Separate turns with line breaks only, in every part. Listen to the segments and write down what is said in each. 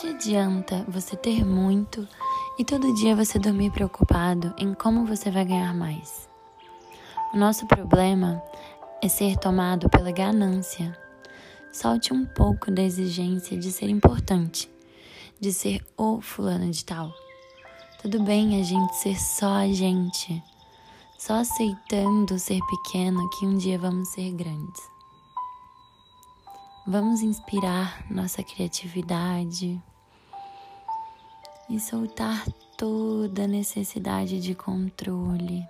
que adianta você ter muito e todo dia você dormir preocupado em como você vai ganhar mais? O nosso problema é ser tomado pela ganância. Solte um pouco da exigência de ser importante, de ser o fulano de tal. Tudo bem a gente ser só a gente, só aceitando ser pequeno que um dia vamos ser grandes. Vamos inspirar nossa criatividade e soltar toda necessidade de controle.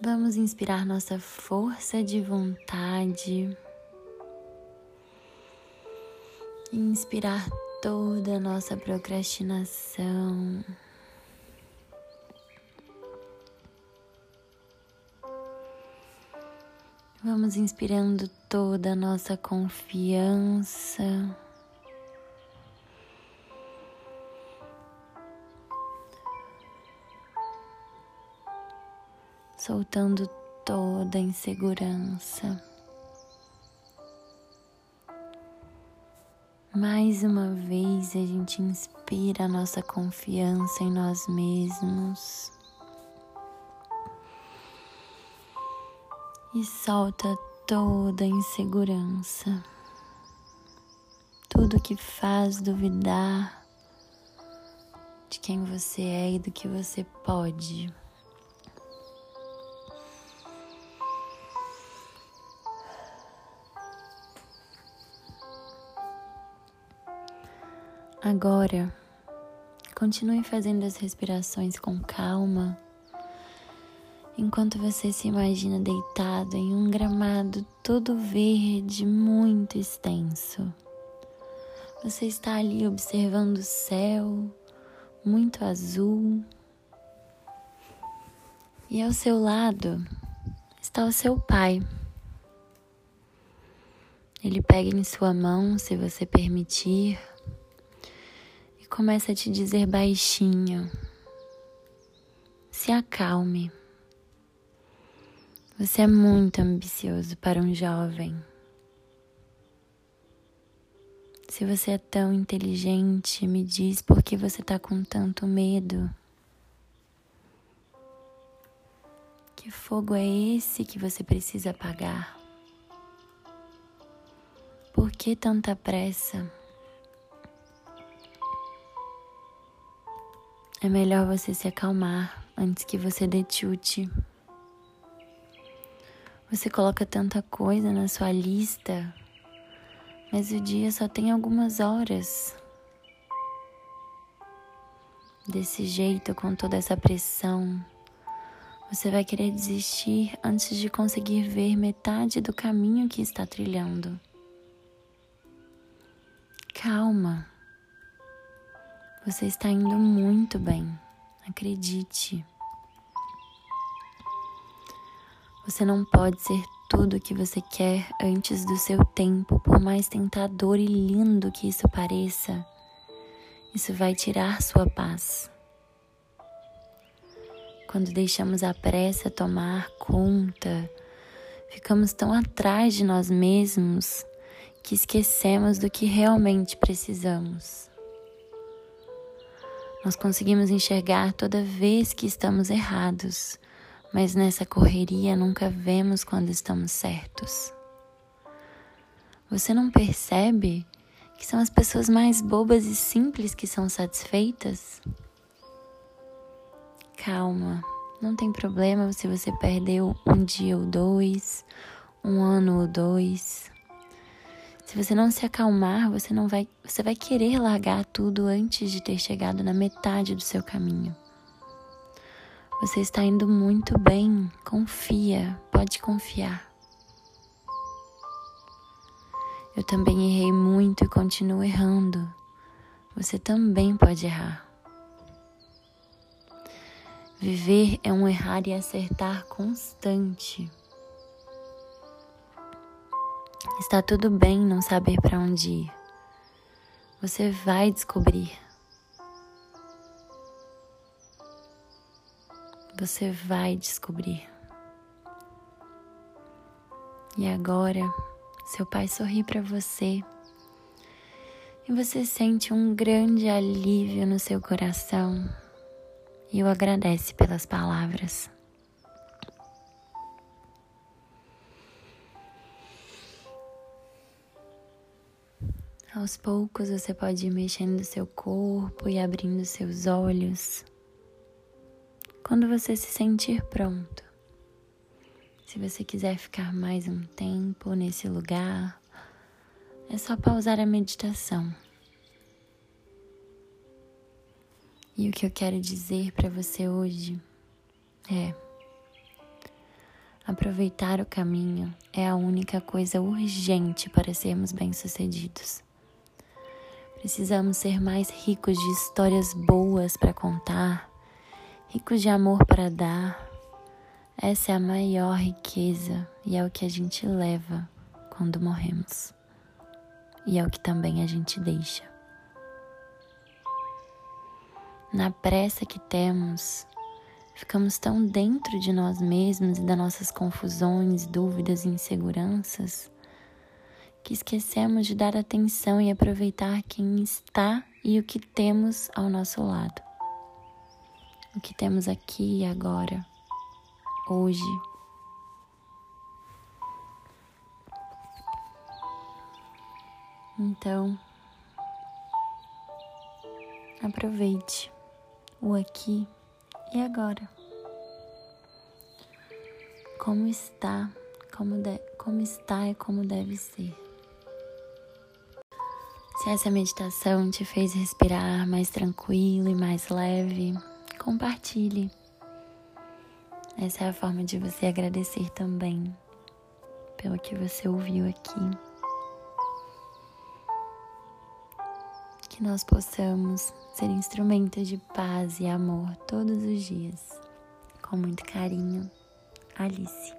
Vamos inspirar nossa força de vontade inspirar toda a nossa procrastinação. Vamos inspirando toda a nossa confiança. Soltando toda a insegurança. Mais uma vez a gente inspira a nossa confiança em nós mesmos. E solta toda insegurança, tudo que faz duvidar de quem você é e do que você pode. Agora, continue fazendo as respirações com calma enquanto você se imagina deitado em um gramado todo verde, muito extenso. Você está ali observando o céu, muito azul. E ao seu lado está o seu pai. Ele pega em sua mão, se você permitir, e começa a te dizer baixinho: se acalme. Você é muito ambicioso para um jovem. Se você é tão inteligente, me diz por que você está com tanto medo. Que fogo é esse que você precisa apagar? Por que tanta pressa? É melhor você se acalmar antes que você dê chute. Você coloca tanta coisa na sua lista, mas o dia só tem algumas horas. Desse jeito, com toda essa pressão, você vai querer desistir antes de conseguir ver metade do caminho que está trilhando. Calma. Você está indo muito bem. Acredite. Você não pode ser tudo o que você quer antes do seu tempo, por mais tentador e lindo que isso pareça. Isso vai tirar sua paz. Quando deixamos a pressa tomar conta, ficamos tão atrás de nós mesmos que esquecemos do que realmente precisamos. Nós conseguimos enxergar toda vez que estamos errados mas nessa correria nunca vemos quando estamos certos. Você não percebe que são as pessoas mais bobas e simples que são satisfeitas? Calma, não tem problema se você perdeu um dia ou dois, um ano ou dois. Se você não se acalmar, você não vai, você vai querer largar tudo antes de ter chegado na metade do seu caminho. Você está indo muito bem. Confia, pode confiar. Eu também errei muito e continuo errando. Você também pode errar. Viver é um errar e acertar constante. Está tudo bem não saber para onde ir. Você vai descobrir. Você vai descobrir. E agora, seu pai sorri para você e você sente um grande alívio no seu coração e o agradece pelas palavras. Aos poucos você pode ir mexendo seu corpo e abrindo seus olhos. Quando você se sentir pronto, se você quiser ficar mais um tempo nesse lugar, é só pausar a meditação. E o que eu quero dizer para você hoje é: aproveitar o caminho é a única coisa urgente para sermos bem-sucedidos. Precisamos ser mais ricos de histórias boas para contar, ricos de amor para dar. Essa é a maior riqueza e é o que a gente leva quando morremos e é o que também a gente deixa. Na pressa que temos, ficamos tão dentro de nós mesmos e das nossas confusões, dúvidas e inseguranças que esquecemos de dar atenção e aproveitar quem está e o que temos ao nosso lado. O que temos aqui e agora, hoje. Então, aproveite o aqui e agora. Como está, como, de, como está e como deve ser. Se essa meditação te fez respirar mais tranquilo e mais leve, compartilhe. Essa é a forma de você agradecer também pelo que você ouviu aqui. que nós possamos ser instrumentos de paz e amor todos os dias. Com muito carinho, Alice.